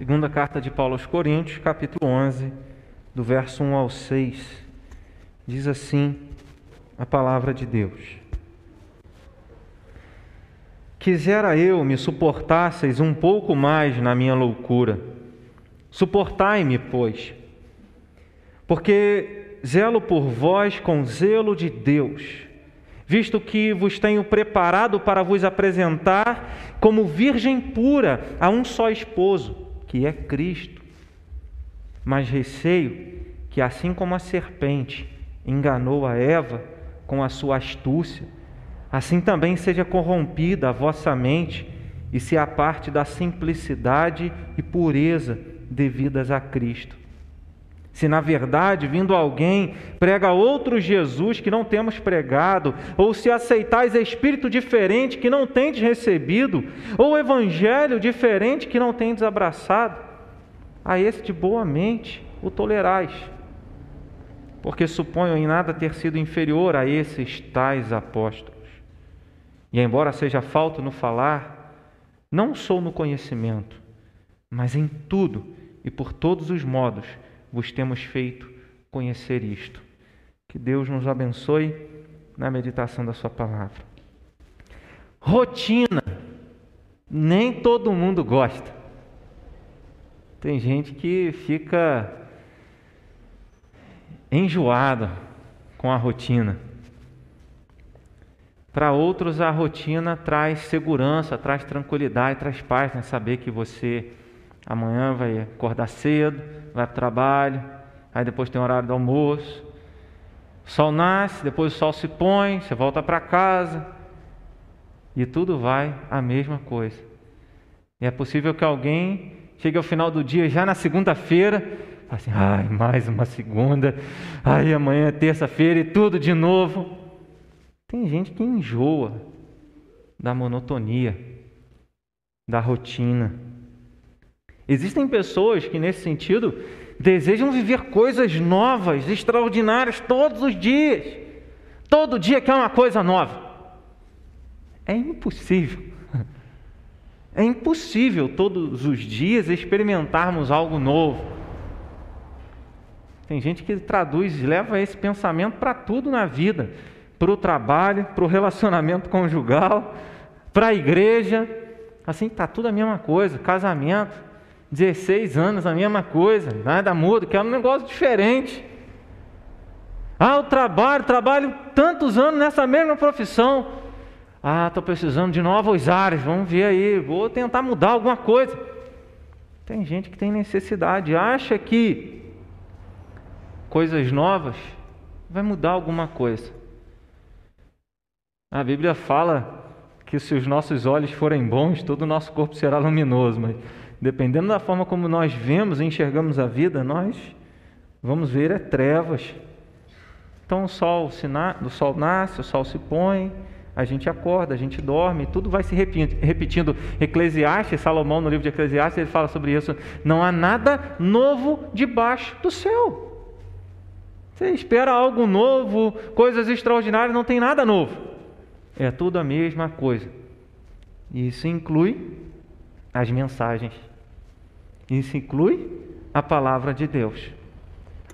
Segunda carta de Paulo aos Coríntios, capítulo 11, do verso 1 ao 6. Diz assim a palavra de Deus: Quisera eu me suportasseis um pouco mais na minha loucura. Suportai-me, pois, porque zelo por vós com zelo de Deus, visto que vos tenho preparado para vos apresentar como virgem pura a um só esposo que é Cristo. Mas receio que, assim como a serpente enganou a Eva com a sua astúcia, assim também seja corrompida a vossa mente e se aparte da simplicidade e pureza devidas a Cristo. Se na verdade, vindo alguém, prega outro Jesus que não temos pregado, ou se aceitais espírito diferente que não tendes recebido, ou evangelho diferente que não tendes abraçado, a esse de boa mente o tolerais, porque suponho em nada ter sido inferior a esses tais apóstolos. E embora seja falto no falar, não sou no conhecimento, mas em tudo e por todos os modos vos temos feito conhecer isto. Que Deus nos abençoe na meditação da Sua palavra. Rotina. Nem todo mundo gosta. Tem gente que fica enjoada com a rotina. Para outros, a rotina traz segurança, traz tranquilidade, traz paz, né? saber que você amanhã vai acordar cedo, vai para o trabalho, aí depois tem horário do almoço. O sol nasce, depois o sol se põe, você volta para casa e tudo vai a mesma coisa. E é possível que alguém chegue ao final do dia, já na segunda-feira, assim, ai, mais uma segunda, ai, amanhã é terça-feira e tudo de novo. Tem gente que enjoa da monotonia, da rotina. Existem pessoas que, nesse sentido, desejam viver coisas novas, extraordinárias todos os dias. Todo dia quer uma coisa nova. É impossível. É impossível todos os dias experimentarmos algo novo. Tem gente que traduz, leva esse pensamento para tudo na vida, para o trabalho, para o relacionamento conjugal, para a igreja. Assim, está tudo a mesma coisa, casamento. 16 anos, a mesma coisa, nada muda, quer um negócio diferente. Ah, o trabalho, trabalho tantos anos nessa mesma profissão. Ah, estou precisando de novos áreas, vamos ver aí, vou tentar mudar alguma coisa. Tem gente que tem necessidade, acha que coisas novas vai mudar alguma coisa. A Bíblia fala que se os nossos olhos forem bons, todo o nosso corpo será luminoso, mas dependendo da forma como nós vemos e enxergamos a vida, nós vamos ver é trevas. Então o sol, se na, o sol nasce, o sol se põe, a gente acorda, a gente dorme, tudo vai se repetindo. Eclesiastes, Salomão no livro de Eclesiastes, ele fala sobre isso. Não há nada novo debaixo do céu. Você espera algo novo, coisas extraordinárias, não tem nada novo. É tudo a mesma coisa. Isso inclui as mensagens isso inclui a palavra de Deus.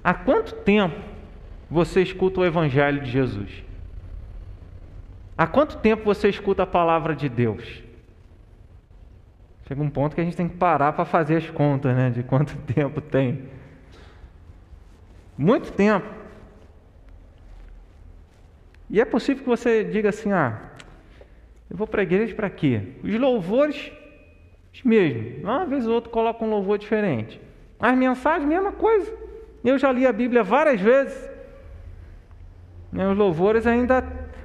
Há quanto tempo você escuta o Evangelho de Jesus? Há quanto tempo você escuta a palavra de Deus? Chega um ponto que a gente tem que parar para fazer as contas, né? De quanto tempo tem. Muito tempo. E é possível que você diga assim: ah, eu vou para a igreja para quê? Os louvores mesmo. Uma vez ou outra coloca um louvor diferente. As mensagens, mesma coisa. Eu já li a Bíblia várias vezes. Os louvores ainda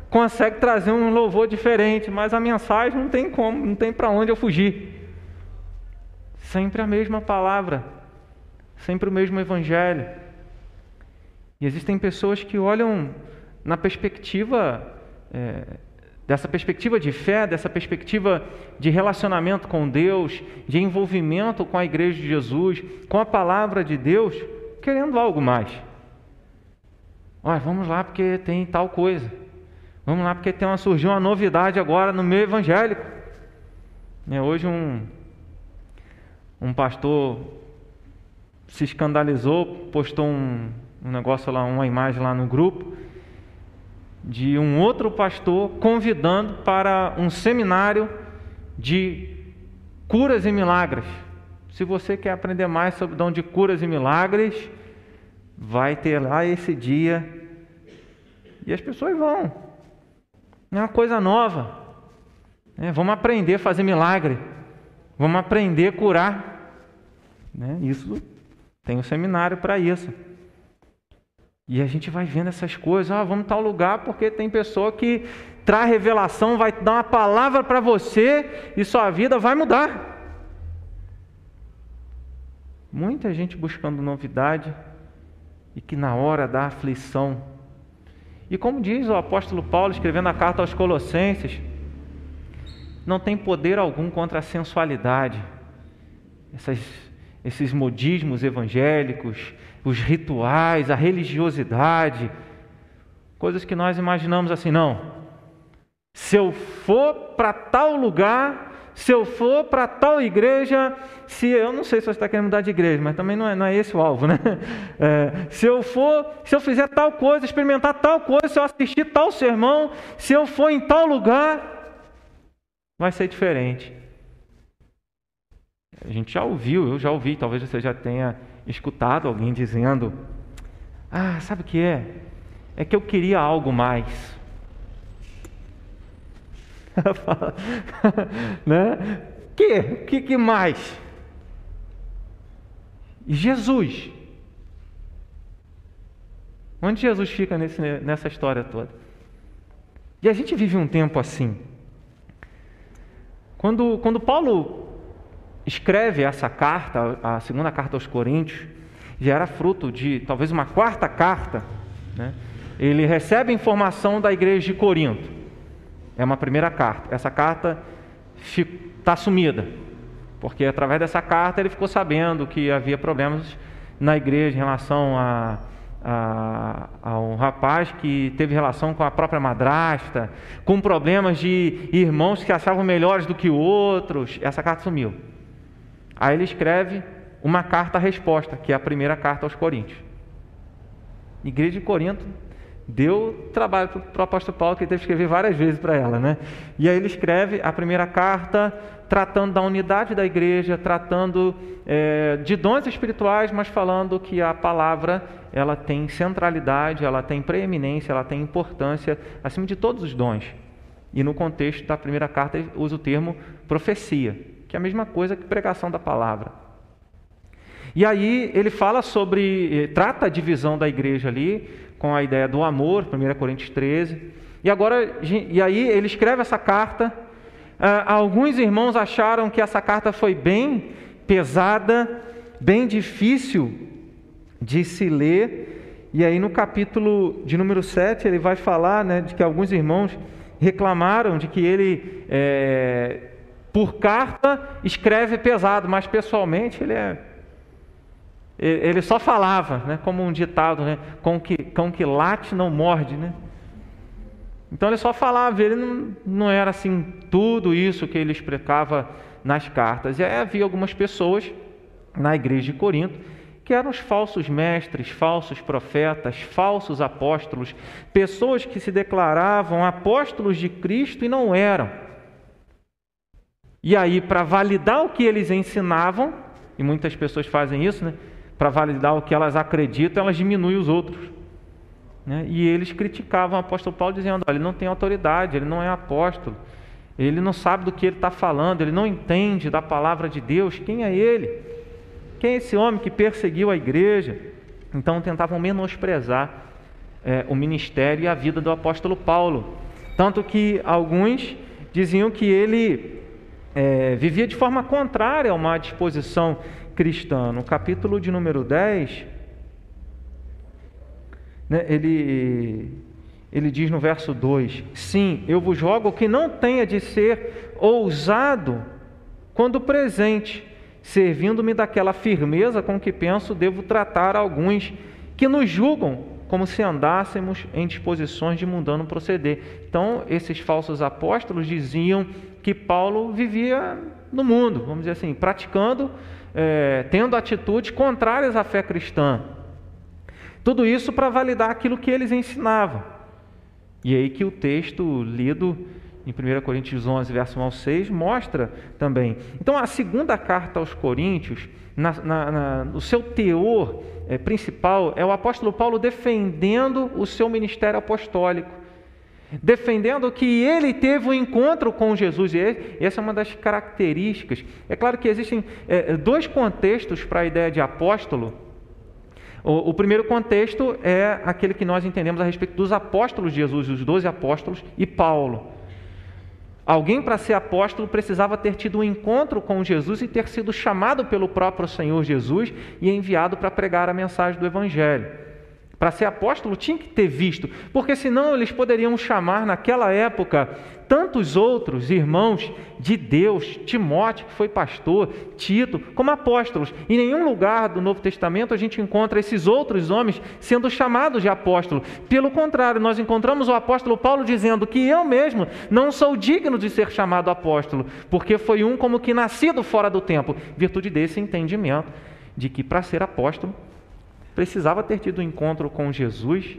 conseguem trazer um louvor diferente, mas a mensagem não tem como, não tem para onde eu fugir. Sempre a mesma palavra, sempre o mesmo evangelho. E existem pessoas que olham na perspectiva é, dessa perspectiva de fé, dessa perspectiva de relacionamento com Deus, de envolvimento com a igreja de Jesus, com a palavra de Deus, querendo algo mais. Olha, vamos lá porque tem tal coisa. Vamos lá porque tem uma, surgiu uma novidade agora no meio evangélico. É, hoje um, um pastor se escandalizou, postou um, um negócio lá, uma imagem lá no grupo, de um outro pastor convidando para um seminário de curas e milagres. Se você quer aprender mais sobre o dom de curas e milagres, vai ter lá esse dia. E as pessoas vão. É uma coisa nova. É, vamos aprender a fazer milagre. Vamos aprender a curar. Né? Isso tem um seminário para isso. E a gente vai vendo essas coisas, ah, vamos tal lugar porque tem pessoa que traz revelação, vai dar uma palavra para você e sua vida vai mudar. Muita gente buscando novidade e que na hora da aflição. E como diz o apóstolo Paulo escrevendo a carta aos Colossenses, não tem poder algum contra a sensualidade. Essas, esses modismos evangélicos, os rituais, a religiosidade, coisas que nós imaginamos assim, não. Se eu for para tal lugar, se eu for para tal igreja, se eu não sei se você está querendo mudar de igreja, mas também não é, não é esse o alvo, né? É, se eu for, se eu fizer tal coisa, experimentar tal coisa, se eu assistir tal sermão, se eu for em tal lugar, vai ser diferente. A gente já ouviu, eu já ouvi, talvez você já tenha escutado alguém dizendo: Ah, sabe o que é? É que eu queria algo mais. né? Que? Que, que mais? Jesus. Onde Jesus fica nesse, nessa história toda? E a gente vive um tempo assim. Quando, quando Paulo escreve essa carta, a segunda carta aos Coríntios, já era fruto de talvez uma quarta carta. Né? Ele recebe informação da igreja de Corinto. É uma primeira carta. Essa carta está sumida, porque através dessa carta ele ficou sabendo que havia problemas na igreja em relação a, a, a, um rapaz que teve relação com a própria madrasta, com problemas de irmãos que achavam melhores do que outros. Essa carta sumiu. Aí ele escreve uma carta-resposta, que é a primeira carta aos Coríntios. Igreja de Corinto deu trabalho para o apóstolo Paulo, que ele teve que escrever várias vezes para ela. Né? E aí ele escreve a primeira carta tratando da unidade da igreja, tratando é, de dons espirituais, mas falando que a palavra ela tem centralidade, ela tem preeminência, ela tem importância acima de todos os dons. E no contexto da primeira carta ele usa o termo profecia, que é a mesma coisa que pregação da palavra. E aí ele fala sobre, eh, trata a divisão da igreja ali, com a ideia do amor, 1 Coríntios 13. E agora, e aí ele escreve essa carta. Ah, alguns irmãos acharam que essa carta foi bem pesada, bem difícil de se ler. E aí no capítulo de número 7 ele vai falar né, de que alguns irmãos reclamaram de que ele, é, por carta, escreve pesado, mas pessoalmente ele é ele só falava, né, como um ditado, né, com que, com que late não morde, né? Então ele só falava, ele não, não era assim tudo isso que ele explicava nas cartas. E aí havia algumas pessoas na igreja de Corinto que eram os falsos mestres, falsos profetas, falsos apóstolos, pessoas que se declaravam apóstolos de Cristo e não eram. E aí, para validar o que eles ensinavam, e muitas pessoas fazem isso, né? para validar o que elas acreditam, elas diminuem os outros. Né? E eles criticavam o apóstolo Paulo, dizendo: ele não tem autoridade, ele não é apóstolo, ele não sabe do que ele está falando, ele não entende da palavra de Deus. Quem é ele? Quem é esse homem que perseguiu a igreja? Então tentavam menosprezar é, o ministério e a vida do apóstolo Paulo. Tanto que alguns diziam que ele é, vivia de forma contrária a uma disposição cristã, no capítulo de número 10, né, ele, ele diz no verso 2: Sim, eu vos rogo que não tenha de ser ousado quando presente, servindo-me daquela firmeza com que penso devo tratar alguns que nos julgam como se andássemos em disposições de mundano proceder. Então, esses falsos apóstolos diziam que Paulo vivia no mundo, vamos dizer assim, praticando, é, tendo atitudes contrárias à fé cristã. Tudo isso para validar aquilo que eles ensinavam. E aí que o texto lido em 1 Coríntios 11, verso 1 ao 6, mostra também. Então, a segunda carta aos Coríntios, na, na, na, o seu teor é, principal é o apóstolo Paulo defendendo o seu ministério apostólico, defendendo que ele teve um encontro com Jesus, e essa é uma das características. É claro que existem é, dois contextos para a ideia de apóstolo. O, o, primeiro contexto é aquele que nós entendemos a respeito dos apóstolos de Jesus, os doze apóstolos, e Paulo. Alguém para ser apóstolo precisava ter tido um encontro com Jesus e ter sido chamado pelo próprio Senhor Jesus e enviado para pregar a mensagem do Evangelho. Para ser apóstolo tinha que ter visto, porque senão eles poderiam chamar naquela época tantos outros irmãos de Deus, Timóteo, que foi pastor, Tito, como apóstolos. Em nenhum lugar do Novo Testamento a gente encontra esses outros homens sendo chamados de apóstolo. Pelo contrário, nós encontramos o apóstolo Paulo dizendo que eu mesmo não sou digno de ser chamado apóstolo, porque foi um como que nascido fora do tempo, virtude desse entendimento de que para ser apóstolo precisava ter tido um encontro com Jesus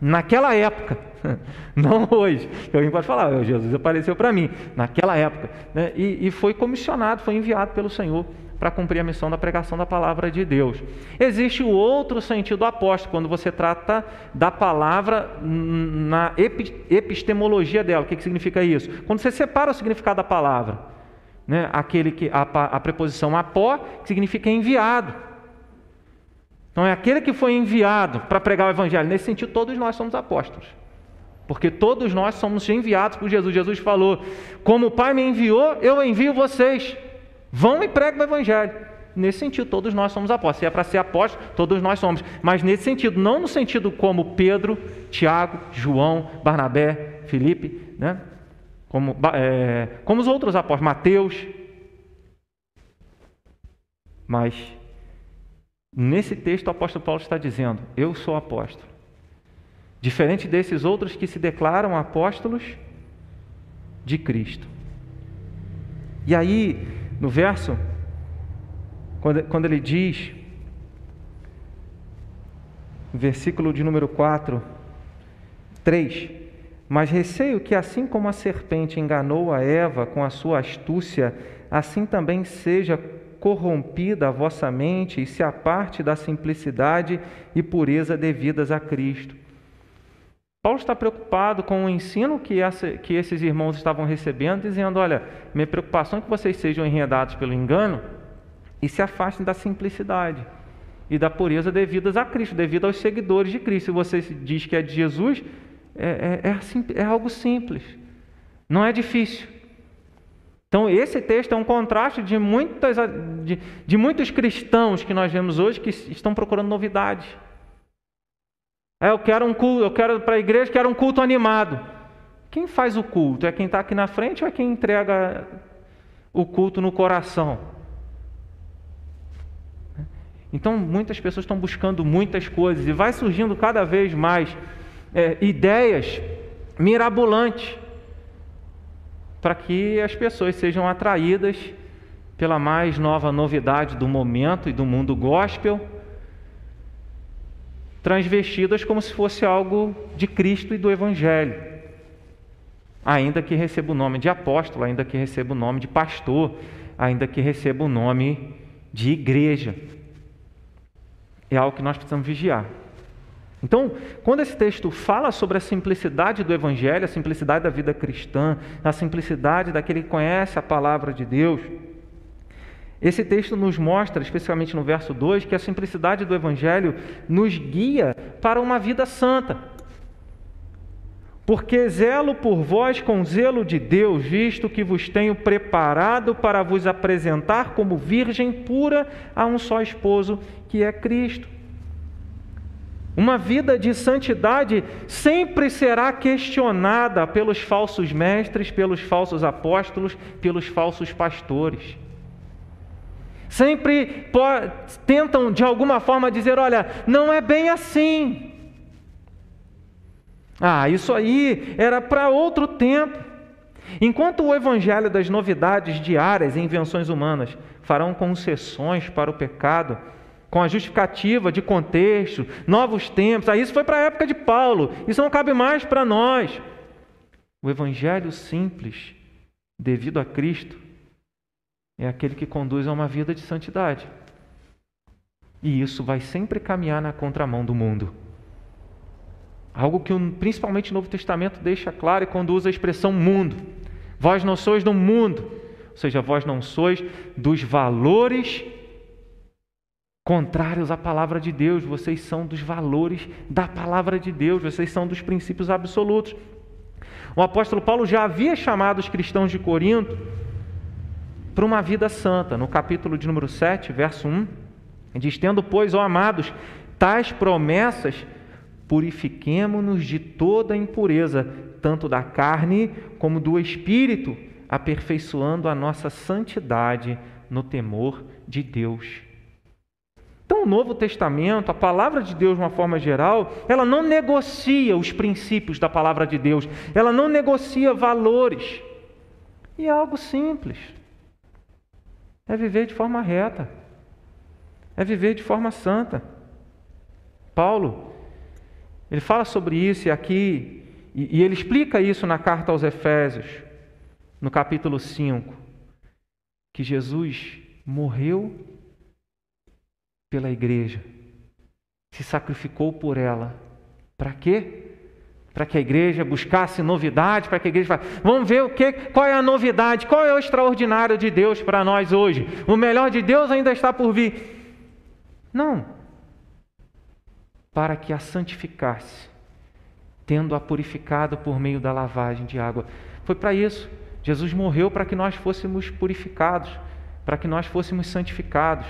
naquela época, não hoje. Alguém pode falar, Jesus apareceu para mim, naquela época. Né? E, e foi comissionado, foi enviado pelo Senhor para cumprir a missão da pregação da palavra de Deus. Existe o outro sentido apóstolo, quando você trata da palavra na epistemologia dela. O que, que significa isso? Quando você separa o significado da palavra, né? aquele que a, a preposição apó, significa enviado. Então é aquele que foi enviado para pregar o evangelho. Nesse sentido, todos nós somos apóstolos. Porque todos nós somos enviados por Jesus. Jesus falou: Como o Pai me enviou, eu envio vocês. Vão e pregam o Evangelho. Nesse sentido, todos nós somos apóstolos. Se é para ser apóstolo, todos nós somos. Mas nesse sentido, não no sentido como Pedro, Tiago, João, Barnabé, Felipe, né? como, é, como os outros apóstolos, Mateus. Mas Nesse texto, o apóstolo Paulo está dizendo: Eu sou apóstolo. Diferente desses outros que se declaram apóstolos de Cristo. E aí, no verso, quando, quando ele diz, versículo de número 4, 3: Mas receio que, assim como a serpente enganou a Eva com a sua astúcia, assim também seja corrompida a vossa mente e se aparte da simplicidade e pureza devidas a Cristo. Paulo está preocupado com o ensino que, essa, que esses irmãos estavam recebendo, dizendo: Olha, minha preocupação é que vocês sejam enredados pelo engano e se afastem da simplicidade e da pureza devidas a Cristo, devido aos seguidores de Cristo. Se você diz que é de Jesus, é, é, é, é algo simples, não é difícil. Então, esse texto é um contraste de, muitas, de, de muitos cristãos que nós vemos hoje que estão procurando novidades. É, eu quero um culto, eu quero para a igreja, quero um culto animado. Quem faz o culto? É quem está aqui na frente ou é quem entrega o culto no coração? Então, muitas pessoas estão buscando muitas coisas e vai surgindo cada vez mais é, ideias mirabolantes para que as pessoas sejam atraídas pela mais nova novidade do momento e do mundo gospel, transvestidas como se fosse algo de Cristo e do Evangelho. Ainda que receba o nome de apóstolo, ainda que receba o nome de pastor, ainda que receba o nome de igreja. É algo que nós precisamos vigiar. Então, quando esse texto fala sobre a simplicidade do Evangelho, a simplicidade da vida cristã, a simplicidade daquele que conhece a palavra de Deus, esse texto nos mostra, especialmente no verso 2, que a simplicidade do Evangelho nos guia para uma vida santa. Porque zelo por vós com zelo de Deus, visto que vos tenho preparado para vos apresentar como virgem pura a um só esposo, que é Cristo. Uma vida de santidade sempre será questionada pelos falsos mestres, pelos falsos apóstolos, pelos falsos pastores. Sempre tentam de alguma forma dizer: olha, não é bem assim. Ah, isso aí era para outro tempo. Enquanto o evangelho das novidades diárias e invenções humanas farão concessões para o pecado, com a justificativa de contexto, novos tempos, aí isso foi para a época de Paulo, isso não cabe mais para nós. O evangelho simples, devido a Cristo, é aquele que conduz a uma vida de santidade. E isso vai sempre caminhar na contramão do mundo. Algo que principalmente o Novo Testamento deixa claro e quando usa a expressão mundo. Vós não sois do mundo, ou seja, vós não sois dos valores contrários à palavra de Deus, vocês são dos valores da palavra de Deus, vocês são dos princípios absolutos. O apóstolo Paulo já havia chamado os cristãos de Corinto para uma vida santa. No capítulo de número 7, verso 1, diz: Tendo, pois, ó amados, tais promessas, purifiquemo-nos de toda impureza, tanto da carne como do espírito, aperfeiçoando a nossa santidade no temor de Deus. Então, o Novo Testamento, a palavra de Deus de uma forma geral, ela não negocia os princípios da palavra de Deus, ela não negocia valores. E é algo simples. É viver de forma reta. É viver de forma santa. Paulo, ele fala sobre isso e aqui, e, e ele explica isso na carta aos Efésios, no capítulo 5, que Jesus morreu pela igreja, se sacrificou por ela. Para quê? para que a igreja buscasse novidade, para que a igreja vamos ver o que, qual é a novidade, qual é o extraordinário de Deus para nós hoje. O melhor de Deus ainda está por vir. Não. Para que a santificasse, tendo-a purificado por meio da lavagem de água. Foi para isso. Jesus morreu para que nós fôssemos purificados, para que nós fôssemos santificados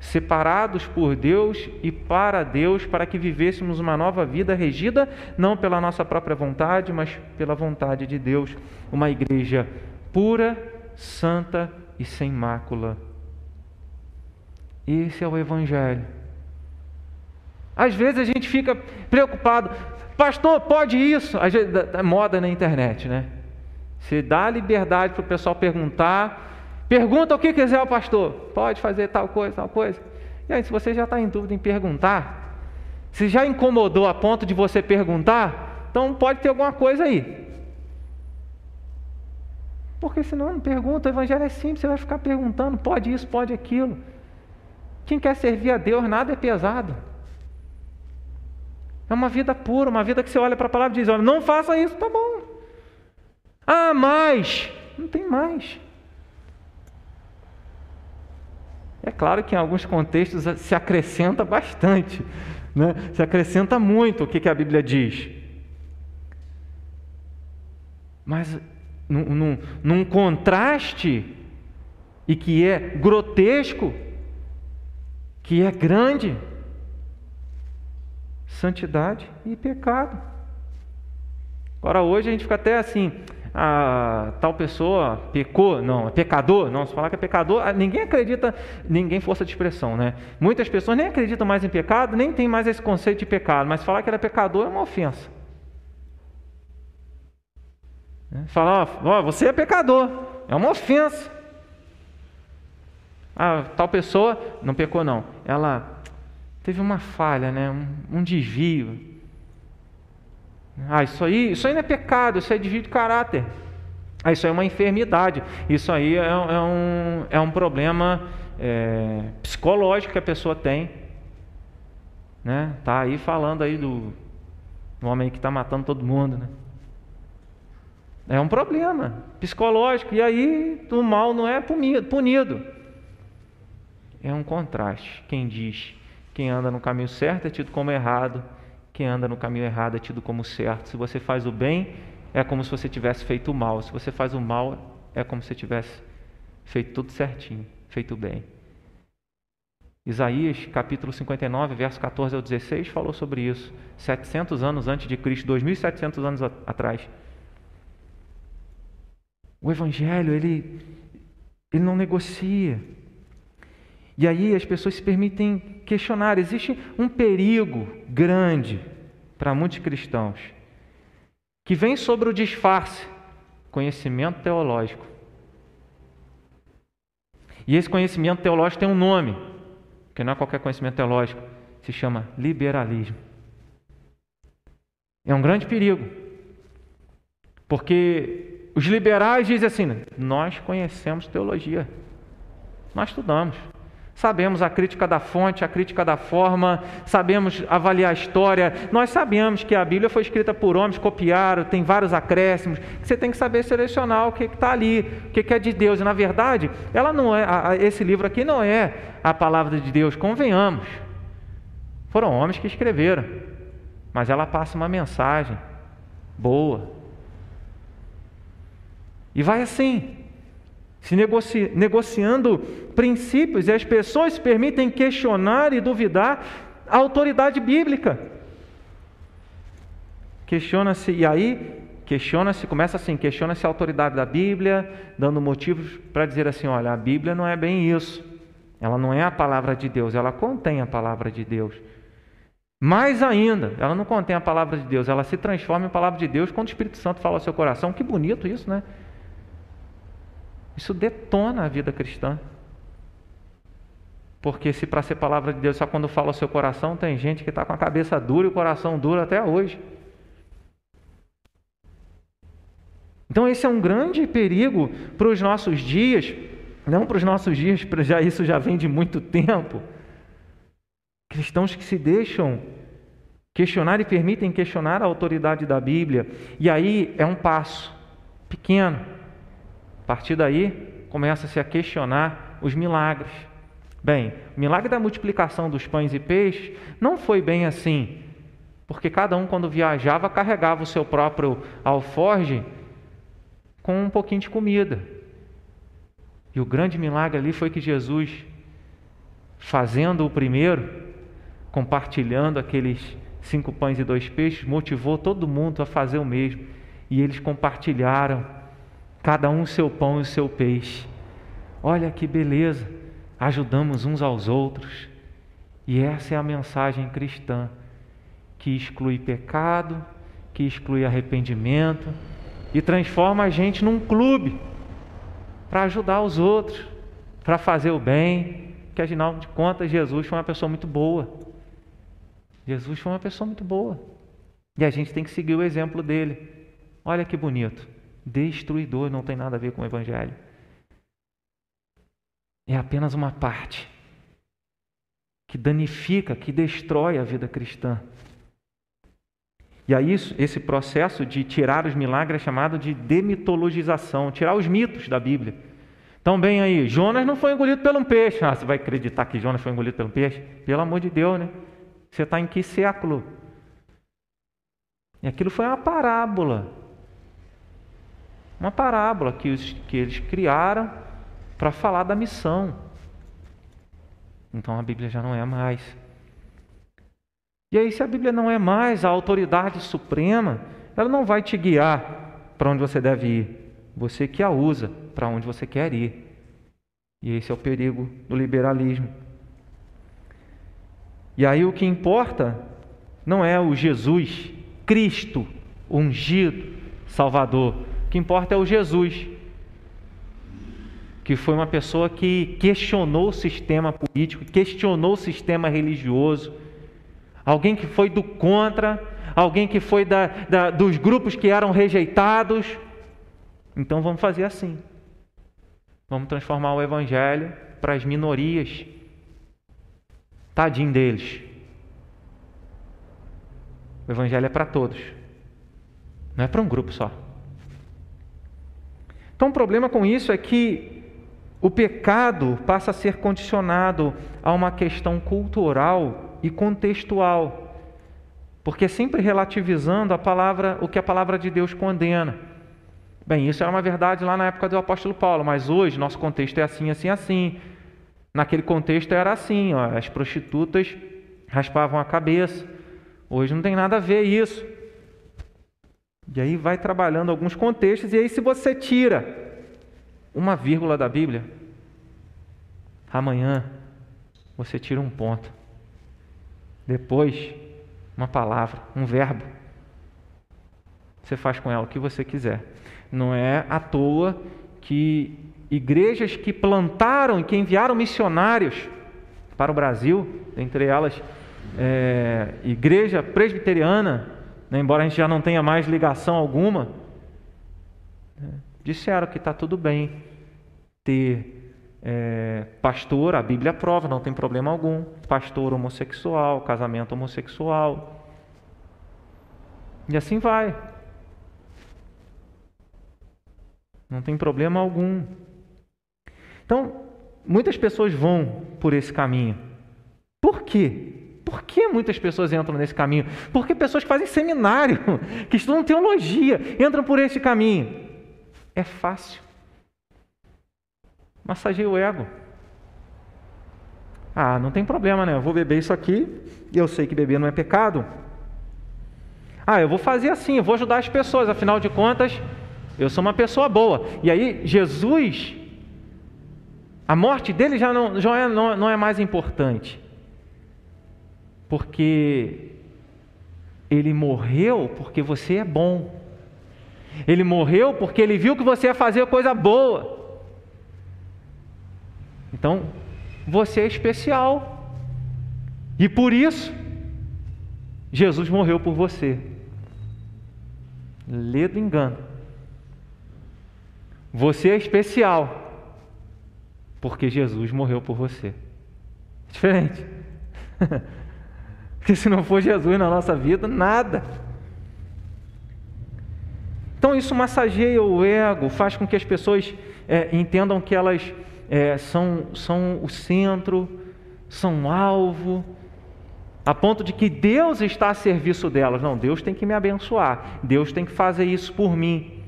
separados por Deus e para Deus, para que vivêssemos uma nova vida regida não pela nossa própria vontade, mas pela vontade de Deus. Uma igreja pura, santa e sem mácula. Esse é o Evangelho. Às vezes a gente fica preocupado, pastor, pode isso? A é moda na internet, né? Você dá liberdade para o pessoal perguntar, Pergunta o que quiser ao pastor. Pode fazer tal coisa, tal coisa. E aí, se você já está em dúvida em perguntar, se já incomodou a ponto de você perguntar, então pode ter alguma coisa aí. Porque senão não pergunta, o evangelho é simples, você vai ficar perguntando, pode isso, pode aquilo. Quem quer servir a Deus, nada é pesado. É uma vida pura, uma vida que você olha para a palavra e diz: olha, não faça isso, tá bom. Ah, mais. Não tem mais. É claro que em alguns contextos se acrescenta bastante, né? se acrescenta muito o que, que a Bíblia diz. Mas num, num, num contraste, e que é grotesco, que é grande, santidade e pecado. Agora hoje a gente fica até assim, a tal pessoa pecou, não, é pecador, não, se falar que é pecador, ninguém acredita, ninguém força de expressão, né? Muitas pessoas nem acreditam mais em pecado, nem tem mais esse conceito de pecado, mas falar que ela é pecador é uma ofensa. Né? Falar, ó, você é pecador, é uma ofensa. Ah, tal pessoa não pecou não, ela teve uma falha, né? um, um desvio, ah, isso aí, isso aí não é pecado, isso é desvio de caráter. Ah, isso aí é uma enfermidade. Isso aí é, é um, é um problema é, psicológico que a pessoa tem. Né? Tá aí falando aí do, do homem que está matando todo mundo. Né? É um problema psicológico. E aí o mal não é punido. É um contraste. Quem diz quem anda no caminho certo é tido como errado quem anda no caminho errado é tido como certo. Se você faz o bem, é como se você tivesse feito o mal. Se você faz o mal, é como se tivesse feito tudo certinho, feito bem. Isaías, capítulo 59, verso 14 ao 16, falou sobre isso. 700 anos antes de Cristo, 2700 anos atrás. O evangelho, ele ele não negocia. E aí as pessoas se permitem questionar. Existe um perigo grande para muitos cristãos que vem sobre o disfarce conhecimento teológico. E esse conhecimento teológico tem um nome, que não é qualquer conhecimento teológico, se chama liberalismo. É um grande perigo, porque os liberais dizem assim: nós conhecemos teologia, nós estudamos. Sabemos a crítica da fonte, a crítica da forma, sabemos avaliar a história. Nós sabemos que a Bíblia foi escrita por homens, copiaram, tem vários acréscimos. Você tem que saber selecionar o que está ali, o que é de Deus. E na verdade, ela não é, esse livro aqui não é a palavra de Deus, convenhamos. Foram homens que escreveram, mas ela passa uma mensagem boa. E vai assim se negoci negociando princípios e as pessoas se permitem questionar e duvidar a autoridade bíblica. Questiona-se, e aí, questiona-se, começa assim, questiona-se a autoridade da Bíblia, dando motivos para dizer assim: olha, a Bíblia não é bem isso. Ela não é a palavra de Deus, ela contém a palavra de Deus. Mais ainda, ela não contém a palavra de Deus, ela se transforma em palavra de Deus quando o Espírito Santo fala ao seu coração. Que bonito isso, né? Isso detona a vida cristã. Porque se para ser palavra de Deus só quando fala o seu coração, tem gente que está com a cabeça dura e o coração duro até hoje. Então esse é um grande perigo para os nossos dias, não para os nossos dias, já isso já vem de muito tempo. Cristãos que se deixam questionar e permitem questionar a autoridade da Bíblia. E aí é um passo pequeno partir daí, começa-se a questionar os milagres. Bem, o milagre da multiplicação dos pães e peixes não foi bem assim, porque cada um, quando viajava, carregava o seu próprio alforge com um pouquinho de comida. E o grande milagre ali foi que Jesus, fazendo o primeiro, compartilhando aqueles cinco pães e dois peixes, motivou todo mundo a fazer o mesmo. E eles compartilharam cada um seu pão e o seu peixe. Olha que beleza, ajudamos uns aos outros. E essa é a mensagem cristã, que exclui pecado, que exclui arrependimento e transforma a gente num clube para ajudar os outros, para fazer o bem, que afinal de contas Jesus foi uma pessoa muito boa. Jesus foi uma pessoa muito boa. E a gente tem que seguir o exemplo dele. Olha que bonito destruidor, não tem nada a ver com o Evangelho. É apenas uma parte que danifica, que destrói a vida cristã. E aí, esse processo de tirar os milagres é chamado de demitologização tirar os mitos da Bíblia. Então, bem aí, Jonas não foi engolido pelo peixe. Ah, você vai acreditar que Jonas foi engolido pelo peixe? Pelo amor de Deus, né? Você está em que século? E aquilo foi uma parábola. Uma parábola que, os, que eles criaram para falar da missão. Então a Bíblia já não é mais. E aí, se a Bíblia não é mais a autoridade suprema, ela não vai te guiar para onde você deve ir. Você que a usa para onde você quer ir. E esse é o perigo do liberalismo. E aí o que importa não é o Jesus, Cristo, ungido, Salvador. O que importa é o Jesus, que foi uma pessoa que questionou o sistema político, questionou o sistema religioso, alguém que foi do contra, alguém que foi da, da, dos grupos que eram rejeitados. Então vamos fazer assim. Vamos transformar o Evangelho para as minorias. Tadinho deles. O Evangelho é para todos, não é para um grupo só. Então, o problema com isso é que o pecado passa a ser condicionado a uma questão cultural e contextual, porque sempre relativizando a palavra, o que a palavra de Deus condena. Bem, isso era uma verdade lá na época do apóstolo Paulo, mas hoje nosso contexto é assim, assim, assim. Naquele contexto era assim, ó, as prostitutas raspavam a cabeça. Hoje não tem nada a ver isso. E aí vai trabalhando alguns contextos, e aí se você tira uma vírgula da Bíblia, amanhã você tira um ponto. Depois, uma palavra, um verbo. você faz com ela o que você quiser. Não é à toa que igrejas que plantaram e que enviaram missionários para o Brasil, entre elas é, Igreja Presbiteriana, né, embora a gente já não tenha mais ligação alguma, né, disseram que está tudo bem ter é, pastor, a Bíblia prova, não tem problema algum, pastor homossexual, casamento homossexual, e assim vai. Não tem problema algum. Então, muitas pessoas vão por esse caminho. Por quê? Por que muitas pessoas entram nesse caminho? Porque pessoas que fazem seminário, que estudam teologia, entram por esse caminho. É fácil. Massageia o ego. Ah, não tem problema, né? Eu vou beber isso aqui, eu sei que beber não é pecado. Ah, eu vou fazer assim, eu vou ajudar as pessoas, afinal de contas, eu sou uma pessoa boa. E aí, Jesus, a morte dele já não, já é, não, não é mais importante porque ele morreu porque você é bom. Ele morreu porque ele viu que você ia fazer coisa boa. Então, você é especial. E por isso, Jesus morreu por você. Lê do engano. Você é especial porque Jesus morreu por você. Diferente. Porque se não for Jesus na nossa vida, nada. Então isso massageia o ego, faz com que as pessoas é, entendam que elas é, são, são o centro, são alvo, a ponto de que Deus está a serviço delas. Não, Deus tem que me abençoar, Deus tem que fazer isso por mim.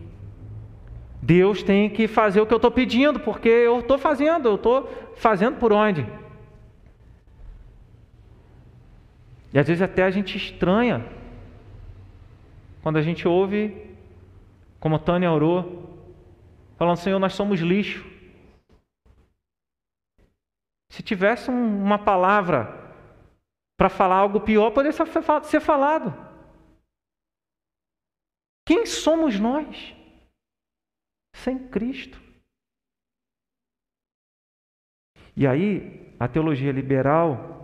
Deus tem que fazer o que eu estou pedindo, porque eu estou fazendo, eu estou fazendo por onde? E às vezes até a gente estranha quando a gente ouve, como Tânia orou, falando: Senhor, nós somos lixo. Se tivesse uma palavra para falar algo pior, poderia ser falado. Quem somos nós sem Cristo? E aí, a teologia liberal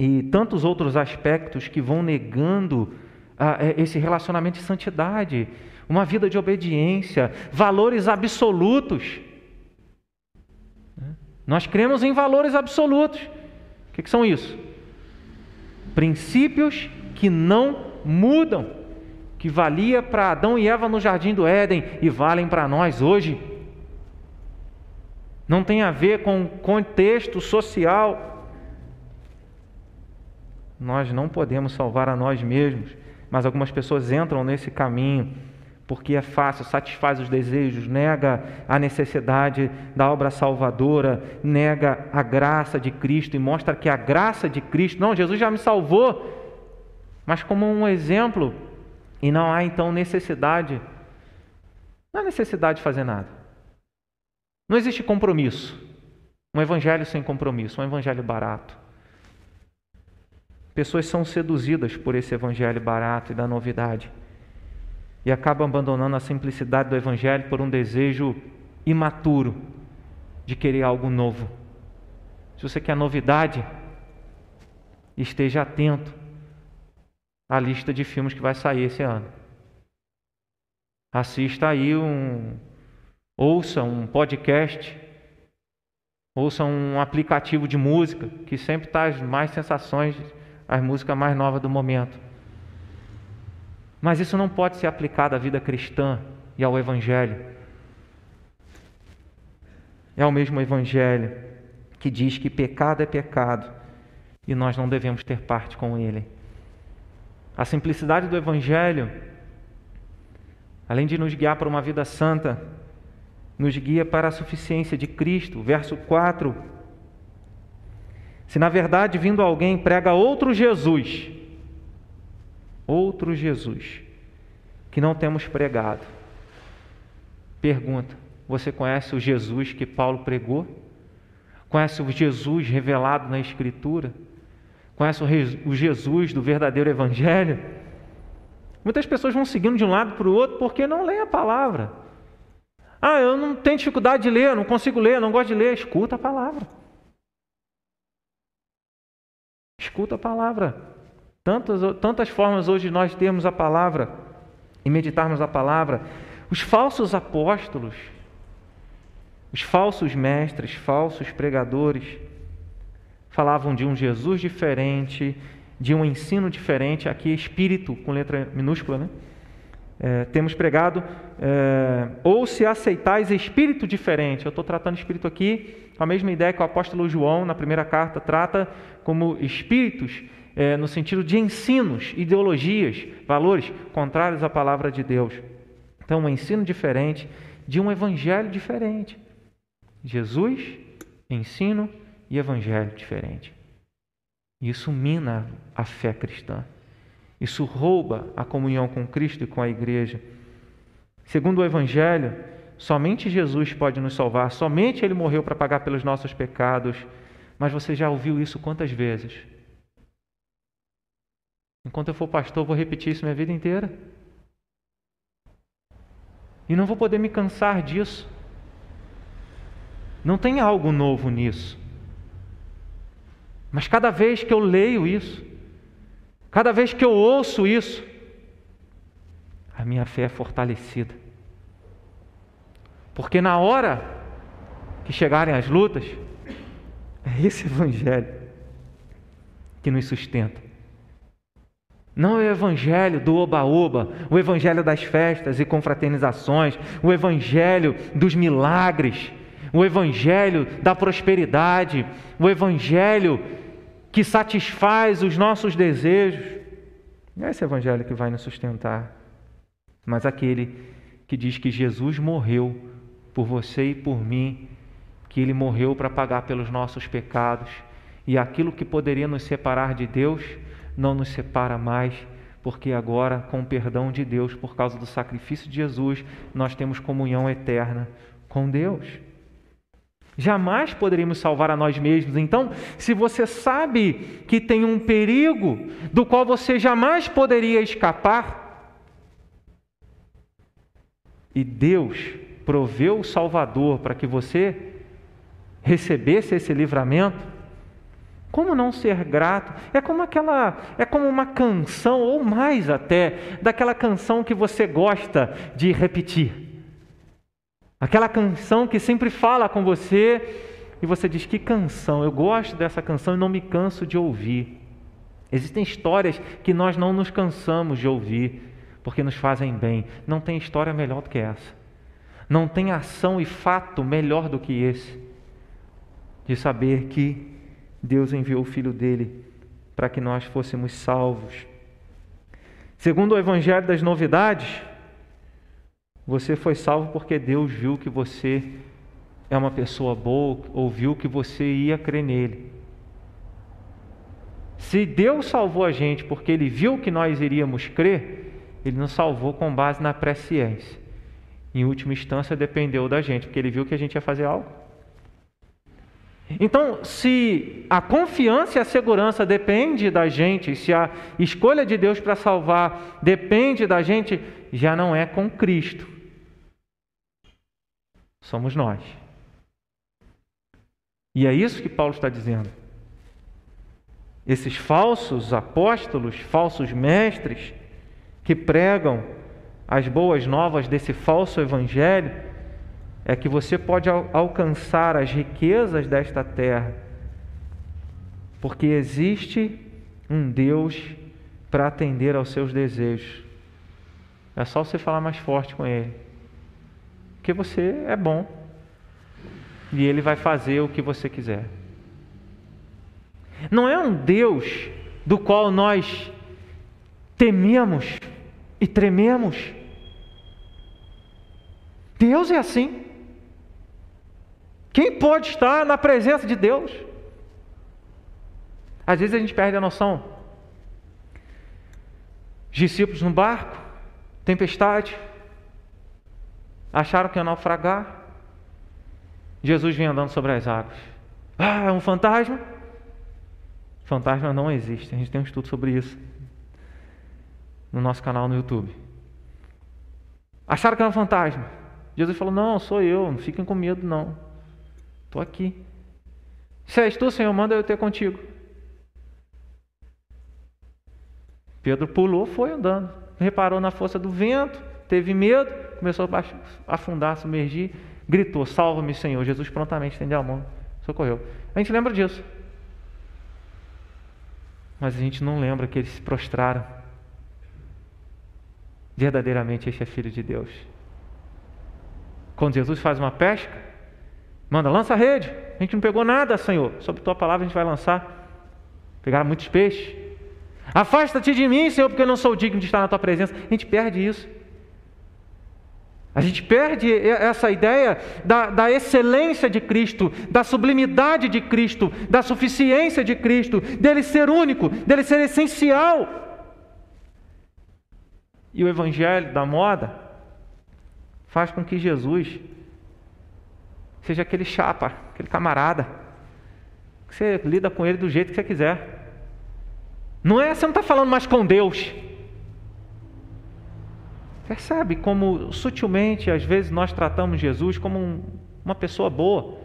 e tantos outros aspectos que vão negando ah, é, esse relacionamento de santidade, uma vida de obediência, valores absolutos. Nós cremos em valores absolutos. O que, que são isso? Princípios que não mudam, que valia para Adão e Eva no jardim do Éden e valem para nós hoje. Não tem a ver com contexto social nós não podemos salvar a nós mesmos, mas algumas pessoas entram nesse caminho porque é fácil, satisfaz os desejos, nega a necessidade da obra salvadora, nega a graça de Cristo e mostra que a graça de Cristo, não, Jesus já me salvou, mas como um exemplo, e não há então necessidade, não há necessidade de fazer nada. Não existe compromisso. Um evangelho sem compromisso, um evangelho barato. Pessoas são seduzidas por esse evangelho barato e da novidade e acabam abandonando a simplicidade do evangelho por um desejo imaturo de querer algo novo. Se você quer novidade, esteja atento à lista de filmes que vai sair esse ano. Assista aí um ouça um podcast, ouça um aplicativo de música que sempre traz mais sensações as músicas mais novas do momento. Mas isso não pode ser aplicado à vida cristã e ao Evangelho. É o mesmo Evangelho que diz que pecado é pecado e nós não devemos ter parte com ele. A simplicidade do Evangelho, além de nos guiar para uma vida santa, nos guia para a suficiência de Cristo. Verso 4 se na verdade vindo alguém prega outro Jesus, outro Jesus, que não temos pregado. Pergunta: você conhece o Jesus que Paulo pregou? Conhece o Jesus revelado na Escritura? Conhece o Jesus do verdadeiro Evangelho? Muitas pessoas vão seguindo de um lado para o outro porque não leem a palavra. Ah, eu não tenho dificuldade de ler, não consigo ler, não gosto de ler. Escuta a palavra. Escuta a palavra. Tantas, tantas formas hoje nós termos a palavra e meditarmos a palavra. Os falsos apóstolos, os falsos mestres, falsos pregadores, falavam de um Jesus diferente, de um ensino diferente, aqui espírito com letra minúscula, né? É, temos pregado, é, ou se aceitais espírito diferente. Eu estou tratando espírito aqui a mesma ideia que o apóstolo João, na primeira carta, trata como espíritos, é, no sentido de ensinos, ideologias, valores contrários à palavra de Deus. Então, um ensino diferente de um evangelho diferente. Jesus, ensino e evangelho diferente. Isso mina a fé cristã. Isso rouba a comunhão com Cristo e com a igreja. Segundo o Evangelho, somente Jesus pode nos salvar, somente Ele morreu para pagar pelos nossos pecados. Mas você já ouviu isso quantas vezes? Enquanto eu for pastor, vou repetir isso minha vida inteira. E não vou poder me cansar disso. Não tem algo novo nisso. Mas cada vez que eu leio isso, cada vez que eu ouço isso, a minha fé é fortalecida. Porque na hora que chegarem as lutas, é esse evangelho que nos sustenta. Não é o evangelho do oba-oba, o evangelho das festas e confraternizações, o evangelho dos milagres, o evangelho da prosperidade, o evangelho que satisfaz os nossos desejos. Não é esse evangelho que vai nos sustentar, mas aquele que diz que Jesus morreu por você e por mim, que ele morreu para pagar pelos nossos pecados, e aquilo que poderia nos separar de Deus não nos separa mais, porque agora, com o perdão de Deus, por causa do sacrifício de Jesus, nós temos comunhão eterna com Deus. Jamais poderíamos salvar a nós mesmos. Então, se você sabe que tem um perigo do qual você jamais poderia escapar, e Deus proveu o Salvador para que você recebesse esse livramento, como não ser grato? É como aquela, é como uma canção ou mais até daquela canção que você gosta de repetir. Aquela canção que sempre fala com você e você diz: Que canção, eu gosto dessa canção e não me canso de ouvir. Existem histórias que nós não nos cansamos de ouvir porque nos fazem bem. Não tem história melhor do que essa. Não tem ação e fato melhor do que esse de saber que Deus enviou o Filho dele para que nós fôssemos salvos. Segundo o Evangelho das Novidades, você foi salvo porque Deus viu que você é uma pessoa boa, ou viu que você ia crer nele. Se Deus salvou a gente porque Ele viu que nós iríamos crer, Ele nos salvou com base na presciência. Em última instância, dependeu da gente, porque Ele viu que a gente ia fazer algo. Então, se a confiança e a segurança depende da gente, se a escolha de Deus para salvar depende da gente, já não é com Cristo somos nós. E é isso que Paulo está dizendo. Esses falsos apóstolos, falsos mestres, que pregam as boas novas desse falso evangelho, é que você pode alcançar as riquezas desta terra, porque existe um Deus para atender aos seus desejos. É só você falar mais forte com Ele. Porque você é bom. E Ele vai fazer o que você quiser. Não é um Deus do qual nós tememos e trememos. Deus é assim. Quem pode estar na presença de Deus? Às vezes a gente perde a noção. Os discípulos no barco, tempestade, Acharam que ia naufragar. Jesus vem andando sobre as águas. Ah, é um fantasma? Fantasma não existe. A gente tem um estudo sobre isso. no nosso canal no YouTube. Acharam que era um fantasma. Jesus falou: Não, sou eu, não fiquem com medo, não. Estou aqui. Se és tu, Senhor, manda eu ter contigo. Pedro pulou, foi andando. Reparou na força do vento, teve medo, começou a afundar, submergir, gritou: Salva-me, Senhor. Jesus prontamente estendeu a mão, socorreu. A gente lembra disso. Mas a gente não lembra que eles se prostraram. Verdadeiramente, este é filho de Deus. Quando Jesus faz uma pesca, manda, lança a rede. A gente não pegou nada, Senhor. Sobre tua palavra a gente vai lançar. Pegaram muitos peixes. Afasta-te de mim, Senhor, porque eu não sou digno de estar na tua presença. A gente perde isso. A gente perde essa ideia da, da, excelência de Cristo, da sublimidade de Cristo, da suficiência de Cristo, dele ser único, dele ser essencial. E o evangelho da moda faz com que Jesus seja aquele chapa, aquele camarada, que você lida com ele do jeito que você quiser. Não é, você não está falando mais com Deus. Percebe como sutilmente, às vezes, nós tratamos Jesus como um, uma pessoa boa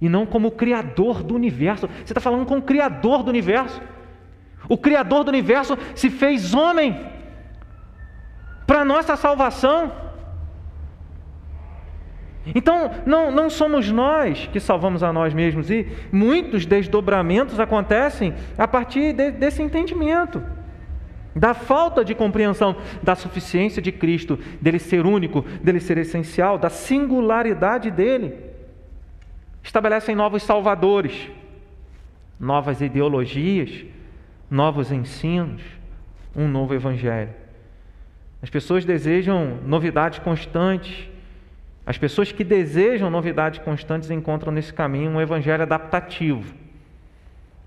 e não como o Criador do universo. Você está falando com o Criador do universo. O Criador do universo se fez homem para nossa salvação. Então, não, não somos nós que salvamos a nós mesmos, e muitos desdobramentos acontecem a partir de, desse entendimento da falta de compreensão da suficiência de Cristo, dele ser único, dele ser essencial, da singularidade dele. Estabelecem novos salvadores, novas ideologias, novos ensinos, um novo evangelho. As pessoas desejam novidades constantes. As pessoas que desejam novidades constantes encontram nesse caminho um evangelho adaptativo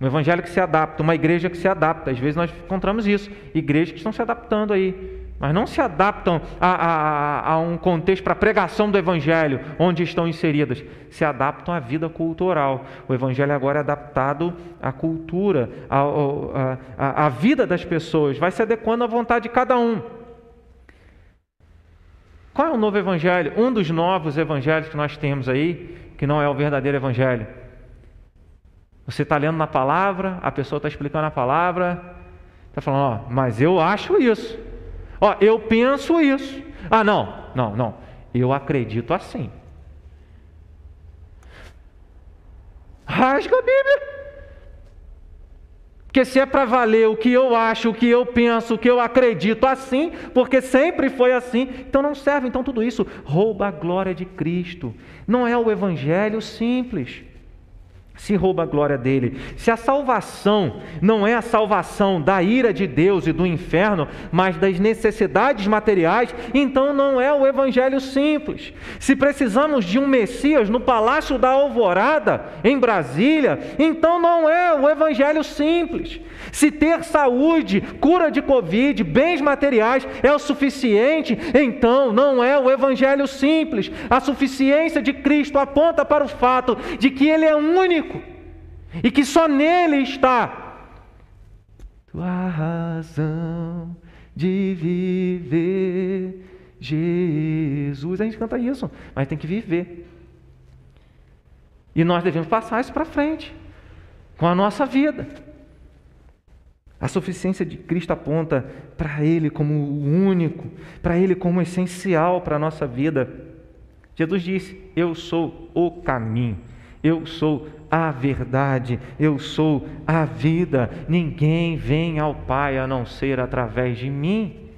um evangelho que se adapta, uma igreja que se adapta. Às vezes nós encontramos isso, igrejas que estão se adaptando aí, mas não se adaptam a, a, a um contexto para a pregação do evangelho, onde estão inseridas, se adaptam à vida cultural. O evangelho agora é adaptado à cultura, à, à vida das pessoas, vai se adequando à vontade de cada um. Qual é o novo evangelho? Um dos novos evangelhos que nós temos aí, que não é o verdadeiro evangelho você está lendo na palavra, a pessoa está explicando a palavra, está falando, ó, mas eu acho isso. Ó, eu penso isso. Ah, não, não, não. Eu acredito assim. Rasga a Bíblia. Porque se é para valer o que eu acho, o que eu penso, o que eu acredito assim, porque sempre foi assim, então não serve. Então tudo isso rouba a glória de Cristo. Não é o evangelho simples se rouba a glória dele. Se a salvação não é a salvação da ira de Deus e do inferno, mas das necessidades materiais, então não é o evangelho simples. Se precisamos de um Messias no palácio da Alvorada, em Brasília, então não é o evangelho simples. Se ter saúde, cura de Covid, bens materiais é o suficiente, então não é o evangelho simples. A suficiência de Cristo aponta para o fato de que ele é único e que só nele está tua razão de viver. Jesus, a gente canta isso, mas tem que viver. E nós devemos passar isso para frente, com a nossa vida. A suficiência de Cristo aponta para Ele como o único, para Ele como essencial para a nossa vida. Jesus disse: Eu sou o caminho, eu sou a verdade, eu sou a vida. Ninguém vem ao Pai a não ser através de mim.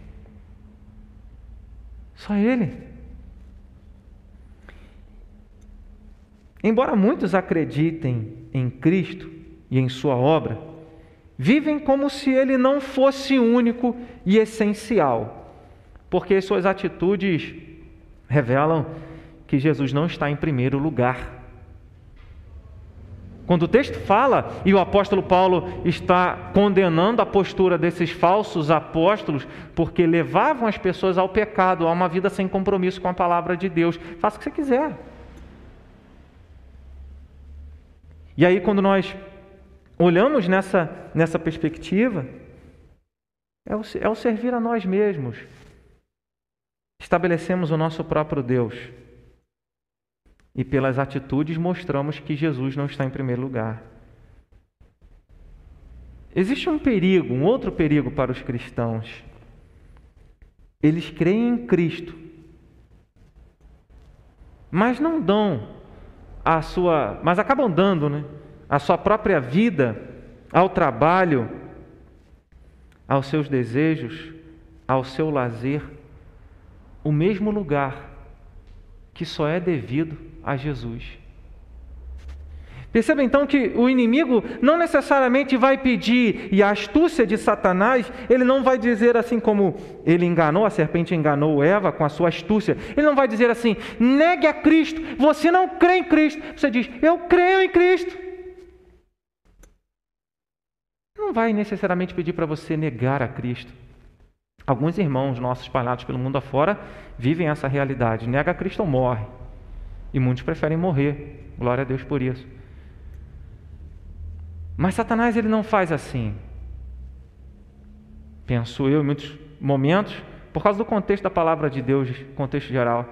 Só Ele. Embora muitos acreditem em Cristo e em Sua obra, vivem como se Ele não fosse único e essencial, porque suas atitudes revelam que Jesus não está em primeiro lugar. Quando o texto fala, e o apóstolo Paulo está condenando a postura desses falsos apóstolos, porque levavam as pessoas ao pecado, a uma vida sem compromisso com a palavra de Deus. Faça o que você quiser. E aí, quando nós olhamos nessa, nessa perspectiva, É o, é o servir a nós mesmos. Estabelecemos o nosso próprio Deus. E pelas atitudes mostramos que Jesus não está em primeiro lugar. Existe um perigo, um outro perigo para os cristãos. Eles creem em Cristo, mas não dão a sua, mas acabam dando, né, a sua própria vida ao trabalho, aos seus desejos, ao seu lazer, o mesmo lugar que só é devido a Jesus. Perceba então que o inimigo não necessariamente vai pedir, e a astúcia de Satanás, ele não vai dizer assim como ele enganou, a serpente enganou Eva com a sua astúcia, ele não vai dizer assim, negue a Cristo, você não crê em Cristo. Você diz, eu creio em Cristo. Não vai necessariamente pedir para você negar a Cristo. Alguns irmãos nossos espalhados pelo mundo afora vivem essa realidade. Nega a Cristo ou morre. E muitos preferem morrer. Glória a Deus por isso. Mas Satanás ele não faz assim. Penso eu em muitos momentos, por causa do contexto da palavra de Deus, contexto geral.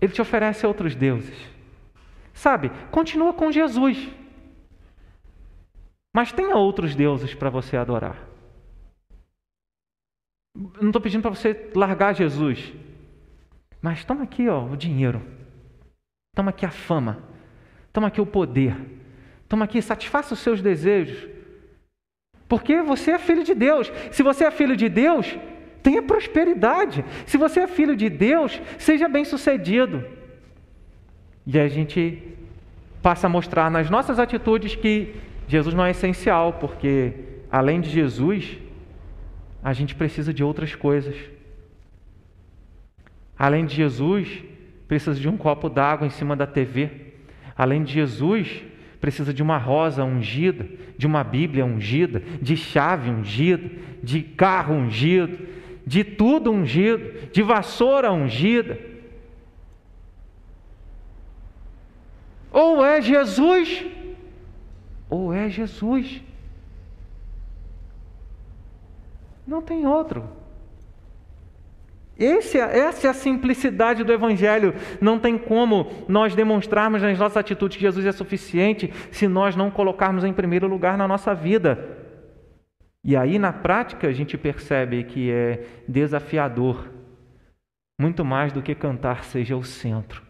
Ele te oferece outros deuses. Sabe, continua com Jesus. Mas tenha outros deuses para você adorar. Não estou pedindo para você largar Jesus. Mas toma aqui ó, o dinheiro. Toma aqui a fama. Toma aqui o poder. Toma aqui, satisfaça os seus desejos. Porque você é filho de Deus. Se você é filho de Deus, tenha prosperidade. Se você é filho de Deus, seja bem-sucedido. E a gente passa a mostrar nas nossas atitudes que Jesus não é essencial, porque além de Jesus, a gente precisa de outras coisas. Além de Jesus, precisa de um copo d'água em cima da TV. Além de Jesus, precisa de uma rosa ungida, de uma Bíblia ungida, de chave ungida, de carro ungido, de tudo ungido, de vassoura ungida. Ou é Jesus, ou é Jesus. Não tem outro. Esse, é, essa é a simplicidade do Evangelho. Não tem como nós demonstrarmos nas nossas atitudes que Jesus é suficiente se nós não colocarmos em primeiro lugar na nossa vida. E aí, na prática, a gente percebe que é desafiador, muito mais do que cantar seja o centro.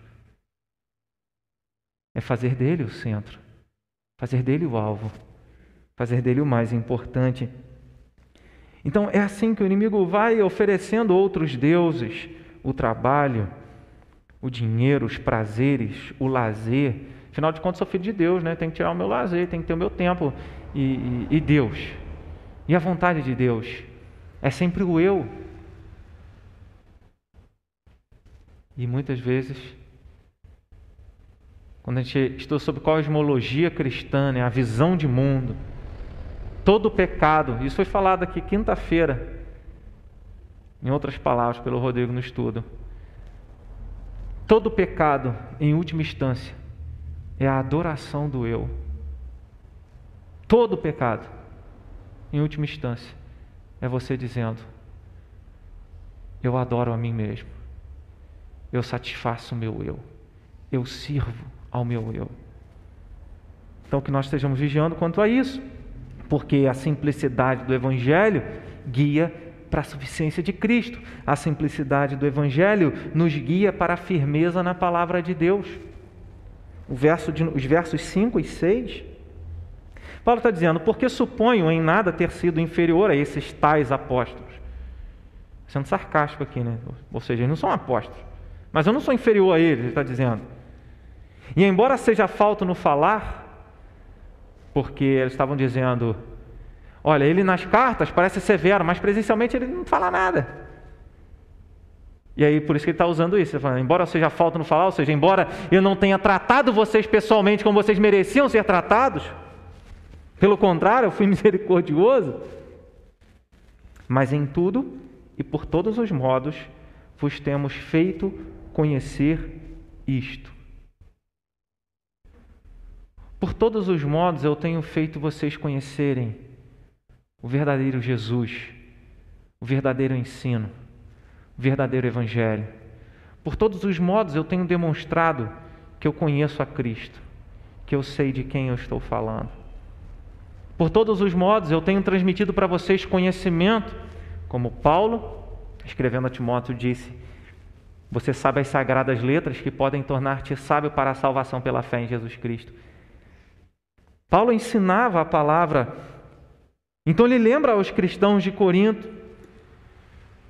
É fazer dele o centro, fazer dele o alvo, fazer dele o mais importante. Então é assim que o inimigo vai oferecendo outros deuses, o trabalho, o dinheiro, os prazeres, o lazer. Afinal de contas, sou filho de Deus, né? Tem que tirar o meu lazer, tem que ter o meu tempo. E, e, e Deus. E a vontade de Deus. É sempre o eu. E muitas vezes, quando a gente estuda sobre cosmologia cristã, né, a visão de mundo, todo pecado, isso foi falado aqui quinta-feira, em outras palavras, pelo Rodrigo no estudo. Todo pecado, em última instância, é a adoração do eu. Todo pecado, em última instância, é você dizendo: Eu adoro a mim mesmo, eu satisfaço o meu eu, eu sirvo ao meu eu. Então, que nós estejamos vigiando quanto a isso porque a simplicidade do Evangelho guia para a suficiência de Cristo. A simplicidade do Evangelho nos guia para a firmeza na palavra de Deus. Verso de, os versos 5 e 6. Paulo está dizendo: Porque suponho em nada ter sido inferior a esses tais apóstolos. Sendo sarcástico aqui, né? Ou seja, eles não são apóstolos. Mas eu não sou inferior a eles, ele está dizendo. E embora seja falta no falar, porque eles estavam dizendo: olha, ele nas cartas parece severo, mas presencialmente ele não fala nada. E aí, por isso que ele está usando isso. Ele fala, embora seja falta no falar, ou seja, embora eu não tenha tratado vocês pessoalmente como vocês mereciam ser tratados, pelo contrário, eu fui misericordioso. Mas em tudo e por todos os modos vos temos feito conhecer isto por todos os modos eu tenho feito vocês conhecerem o verdadeiro Jesus, o verdadeiro ensino, o verdadeiro Evangelho. Por todos os modos, eu tenho demonstrado que eu conheço a Cristo, que eu sei de quem eu estou falando. Por todos os modos, eu tenho transmitido para vocês conhecimento, como Paulo, escrevendo a Timóteo, disse: Você sabe as sagradas letras que podem tornar-te sábio para a salvação pela fé em Jesus Cristo. Paulo ensinava a palavra. Então ele lembra aos cristãos de Corinto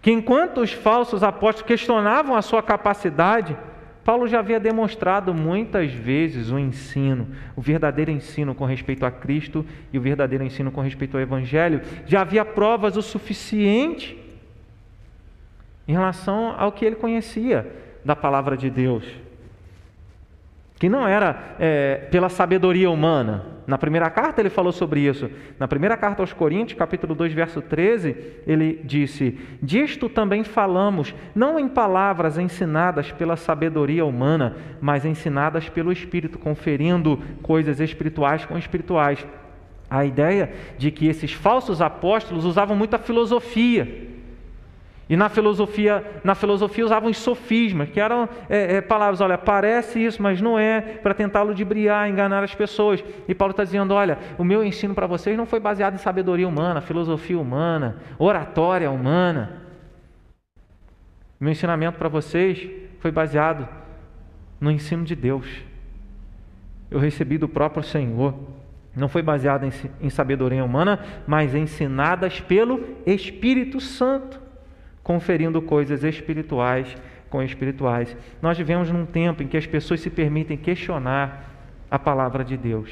que enquanto os falsos apóstolos questionavam a sua capacidade, Paulo já havia demonstrado muitas vezes o ensino, o verdadeiro ensino com respeito a Cristo e o verdadeiro ensino com respeito ao Evangelho. Já havia provas o suficiente em relação ao que ele conhecia da palavra de Deus que não era é, pela sabedoria humana. Na primeira carta ele falou sobre isso. Na primeira carta aos Coríntios, capítulo 2, verso 13, ele disse: Disto também falamos, não em palavras ensinadas pela sabedoria humana, mas ensinadas pelo Espírito, conferindo coisas espirituais com espirituais. A ideia de que esses falsos apóstolos usavam muita filosofia e na filosofia, na filosofia usavam os sofismas, que eram é, é, palavras, olha, parece isso, mas não é, para tentar ludibriar, enganar as pessoas. E Paulo está dizendo, olha, o meu ensino para vocês não foi baseado em sabedoria humana, filosofia humana, oratória humana. Meu ensinamento para vocês foi baseado no ensino de Deus. Eu recebi do próprio Senhor. Não foi baseado em, em sabedoria humana, mas ensinadas pelo Espírito Santo conferindo coisas espirituais com espirituais. Nós vivemos num tempo em que as pessoas se permitem questionar a palavra de Deus.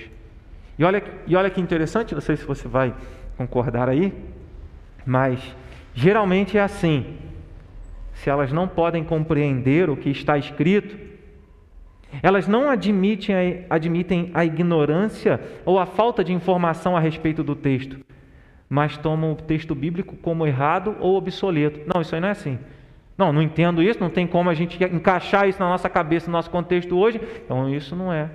E olha, e olha que interessante, não sei se você vai concordar aí, mas geralmente é assim. Se elas não podem compreender o que está escrito, elas não admitem admitem a ignorância ou a falta de informação a respeito do texto mas tomam o texto bíblico como errado ou obsoleto. Não, isso aí não é assim. Não, não entendo isso, não tem como a gente encaixar isso na nossa cabeça, no nosso contexto hoje. Então isso não é.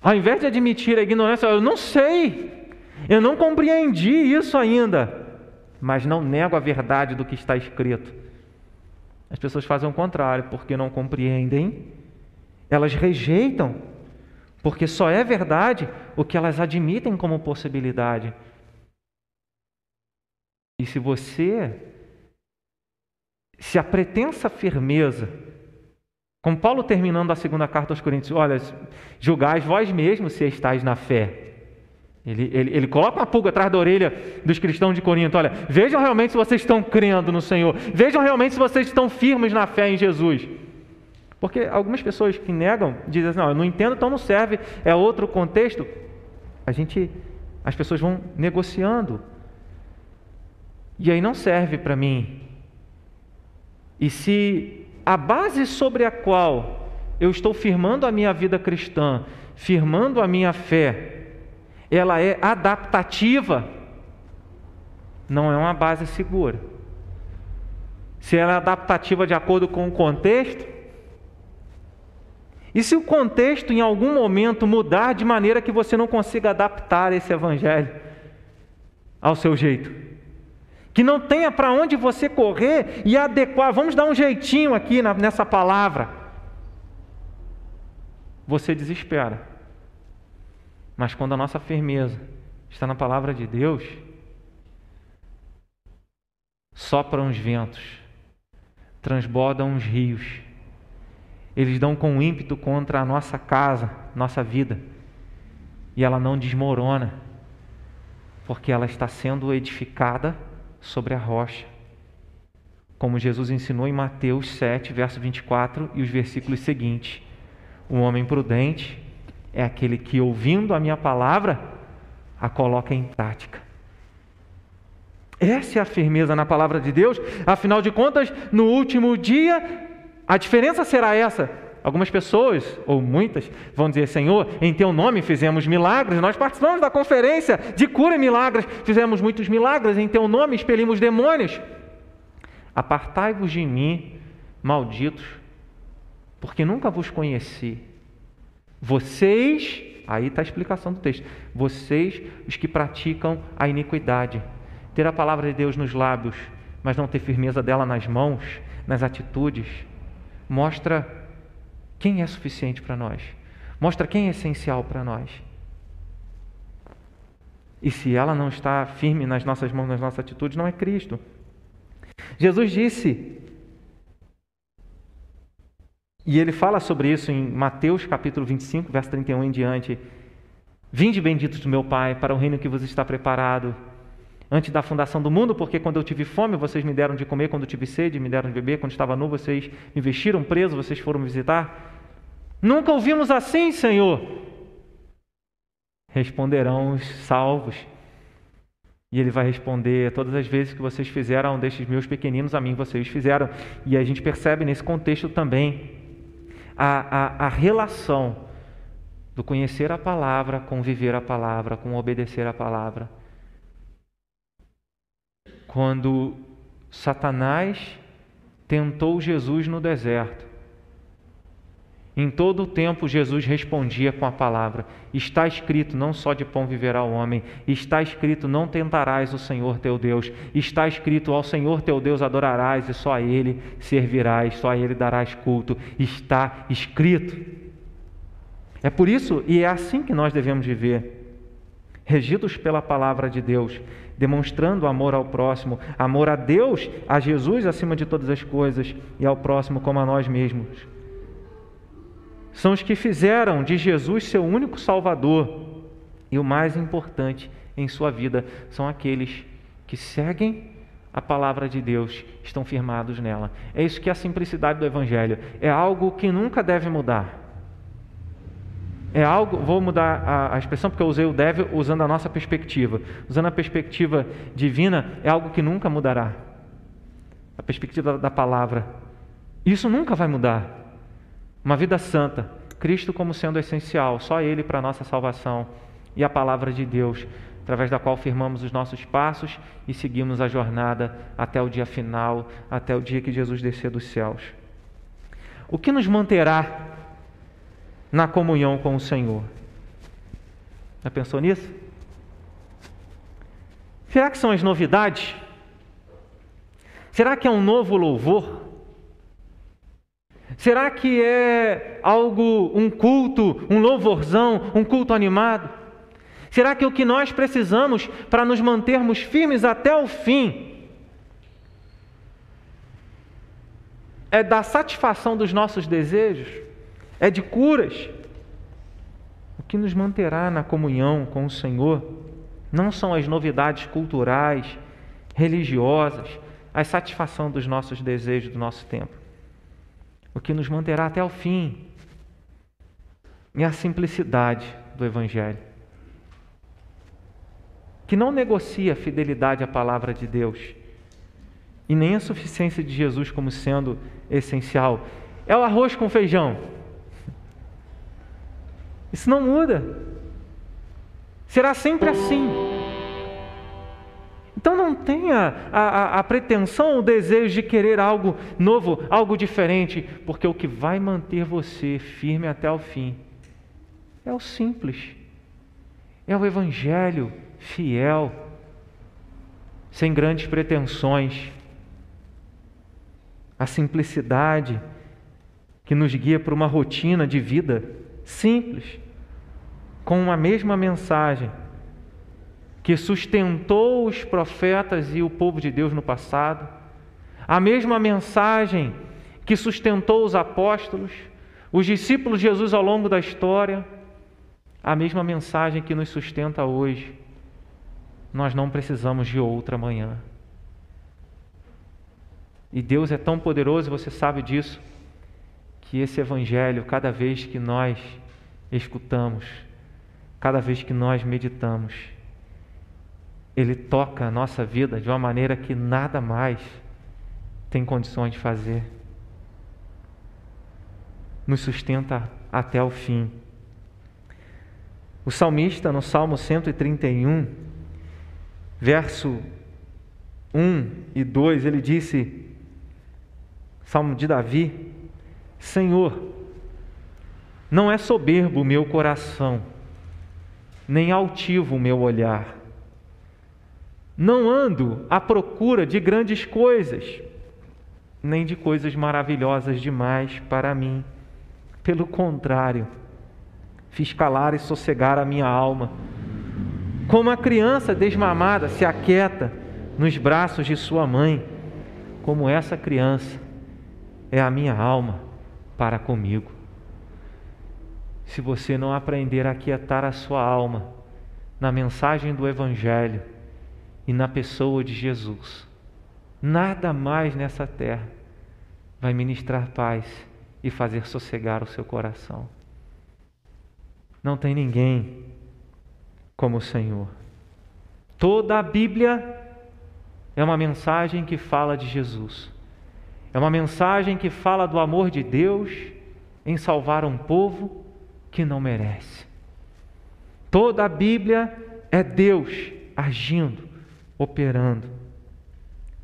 Ao invés de admitir a ignorância, eu não sei, eu não compreendi isso ainda, mas não nego a verdade do que está escrito. As pessoas fazem o contrário, porque não compreendem, elas rejeitam, porque só é verdade o que elas admitem como possibilidade. E se você, se a pretensa firmeza, como Paulo terminando a segunda carta aos Coríntios, olha, julgais vós mesmos se estáis na fé. Ele, ele, ele coloca uma pulga atrás da orelha dos cristãos de Corinto. Olha, vejam realmente se vocês estão crendo no Senhor. Vejam realmente se vocês estão firmes na fé em Jesus. Porque algumas pessoas que negam dizem assim, não, eu não entendo, então não serve, é outro contexto. A gente, as pessoas vão negociando e aí não serve para mim. E se a base sobre a qual eu estou firmando a minha vida cristã, firmando a minha fé, ela é adaptativa, não é uma base segura. Se ela é adaptativa de acordo com o contexto, e se o contexto em algum momento mudar de maneira que você não consiga adaptar esse evangelho ao seu jeito? Que não tenha para onde você correr e adequar. Vamos dar um jeitinho aqui na, nessa palavra. Você desespera. Mas quando a nossa firmeza está na palavra de Deus, sopram os ventos, transbordam os rios. Eles dão com ímpeto contra a nossa casa, nossa vida, e ela não desmorona, porque ela está sendo edificada sobre a rocha. Como Jesus ensinou em Mateus 7, verso 24 e os versículos seguintes. O homem prudente é aquele que, ouvindo a minha palavra, a coloca em prática. Essa é a firmeza na palavra de Deus. Afinal de contas, no último dia, a diferença será essa: Algumas pessoas, ou muitas, vão dizer: Senhor, em teu nome fizemos milagres. Nós participamos da conferência de cura e milagres, fizemos muitos milagres, em teu nome expelimos demônios. Apartai-vos de mim, malditos, porque nunca vos conheci. Vocês, Aí está a explicação do texto. Vocês, os que praticam a iniquidade, ter a palavra de Deus nos lábios, mas não ter firmeza dela nas mãos, nas atitudes, mostra quem é suficiente para nós, mostra quem é essencial para nós. E se ela não está firme nas nossas mãos, nas nossas atitudes, não é Cristo. Jesus disse, e ele fala sobre isso em Mateus capítulo 25, verso 31 em diante: Vinde benditos do meu Pai para o reino que vos está preparado antes da fundação do mundo, porque quando eu tive fome, vocês me deram de comer, quando eu tive sede, me deram de beber, quando estava nu, vocês me vestiram preso, vocês foram me visitar. Nunca ouvimos assim, Senhor. Responderão os salvos. E ele vai responder: Todas as vezes que vocês fizeram destes meus pequeninos, a mim vocês fizeram. E a gente percebe nesse contexto também a, a, a relação do conhecer a palavra com viver a palavra, com obedecer a palavra. Quando Satanás tentou Jesus no deserto, em todo o tempo, Jesus respondia com a palavra: Está escrito, não só de pão viverá o homem, está escrito, não tentarás o Senhor teu Deus, está escrito, ao Senhor teu Deus adorarás e só a Ele servirás, só a Ele darás culto, está escrito. É por isso e é assim que nós devemos viver, regidos pela palavra de Deus, demonstrando amor ao próximo, amor a Deus, a Jesus acima de todas as coisas e ao próximo como a nós mesmos são os que fizeram de Jesus seu único Salvador. E o mais importante em sua vida são aqueles que seguem a palavra de Deus, estão firmados nela. É isso que é a simplicidade do Evangelho. É algo que nunca deve mudar. É algo, vou mudar a, a, expressão porque eu usei o deve usando a nossa perspectiva. Usando a perspectiva divina, é algo que nunca mudará. A perspectiva da, da palavra. Isso nunca vai mudar. Uma vida santa, Cristo como sendo essencial, só Ele para a nossa salvação e a palavra de Deus, através da qual firmamos os nossos passos e seguimos a jornada até o dia final, até o dia que Jesus descer dos céus. O que nos manterá na comunhão com o Senhor? Já pensou nisso? Será que são as novidades? Será que é um novo louvor? Será que é algo, um culto, um louvorzão, um culto animado? Será que é o que nós precisamos para nos mantermos firmes até o fim é da satisfação dos nossos desejos? É de curas? O que nos manterá na comunhão com o Senhor não são as novidades culturais, religiosas, a satisfação dos nossos desejos do nosso tempo o que nos manterá até o fim. E a simplicidade do Evangelho, que não negocia a fidelidade à palavra de Deus e nem a suficiência de Jesus como sendo essencial. É o arroz com feijão. Isso não muda. Será sempre assim. Então não tenha a, a, a, pretensão, o desejo de querer algo novo, algo diferente, porque o que vai manter você firme até o fim é o simples, é o Evangelho fiel, sem grandes pretensões, a simplicidade que nos guia para uma rotina de vida simples, com uma mesma mensagem que sustentou os profetas e o povo de Deus no passado, a mesma mensagem que sustentou os apóstolos, os discípulos de Jesus ao longo da história, a mesma mensagem que nos sustenta hoje. Nós não precisamos de outra manhã. E Deus é tão poderoso, você sabe disso, que esse Evangelho, cada vez que nós escutamos, cada vez que nós meditamos, ele toca a nossa vida de uma maneira que nada mais tem condições de fazer. Nos sustenta até o fim. O salmista, no Salmo 131, verso 1 e 2, ele disse, Salmo de Davi: Senhor, não é soberbo o meu coração, nem altivo o meu olhar. Não ando à procura de grandes coisas, nem de coisas maravilhosas demais para mim. Pelo contrário, fiz calar e sossegar a minha alma. Como a criança desmamada se aquieta nos braços de sua mãe, como essa criança é a minha alma para comigo. Se você não aprender a aquietar a sua alma na mensagem do Evangelho e na pessoa de Jesus, nada mais nessa terra vai ministrar paz e fazer sossegar o seu coração. Não tem ninguém como o Senhor. Toda a Bíblia é uma mensagem que fala de Jesus. É uma mensagem que fala do amor de Deus em salvar um povo que não merece. Toda a Bíblia é Deus agindo, operando,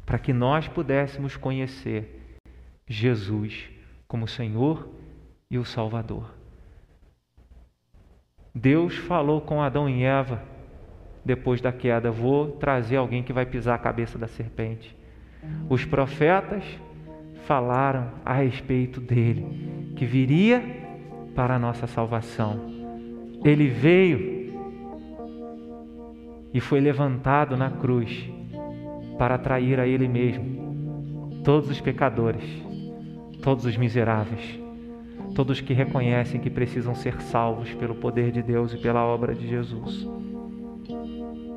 para que nós pudéssemos conhecer Jesus como Senhor e o Salvador. Deus falou com Adão e Eva depois da queda: Vou trazer alguém que vai pisar a cabeça da serpente. Os profetas falaram a respeito dele, que viria para a nossa salvação. Ele veio e foi levantado na cruz para atrair a Ele mesmo todos os pecadores, todos os miseráveis todos que reconhecem que precisam ser salvos pelo poder de Deus e pela obra de Jesus.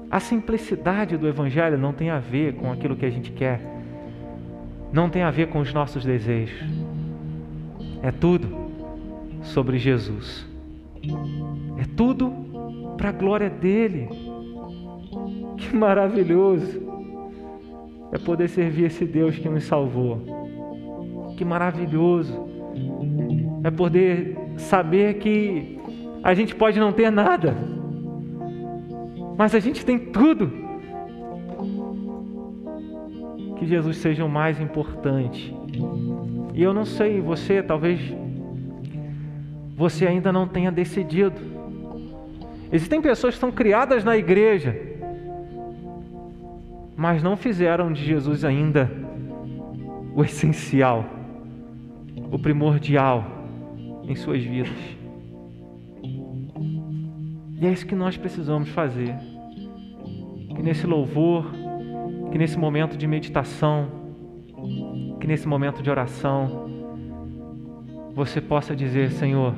A simplicidade do Evangelho não tem a ver com aquilo que a gente quer, não tem a ver com os nossos desejos. É tudo sobre Jesus. É tudo para a glória dele. Que maravilhoso é poder servir esse Deus que nos salvou. Que maravilhoso é poder saber que a gente pode não ter nada, mas a gente tem tudo. Que Jesus seja o mais importante. E eu não sei, você talvez você ainda não tenha decidido. Existem pessoas que estão criadas na igreja, mas não fizeram de Jesus ainda o essencial, o primordial em suas vidas. E é isso que nós precisamos fazer. Que nesse louvor, que nesse momento de meditação, que nesse momento de oração, você possa dizer: Senhor,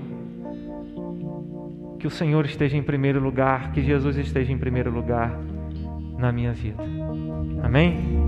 que o Senhor esteja em primeiro lugar, que Jesus esteja em primeiro lugar na minha vida. Amém?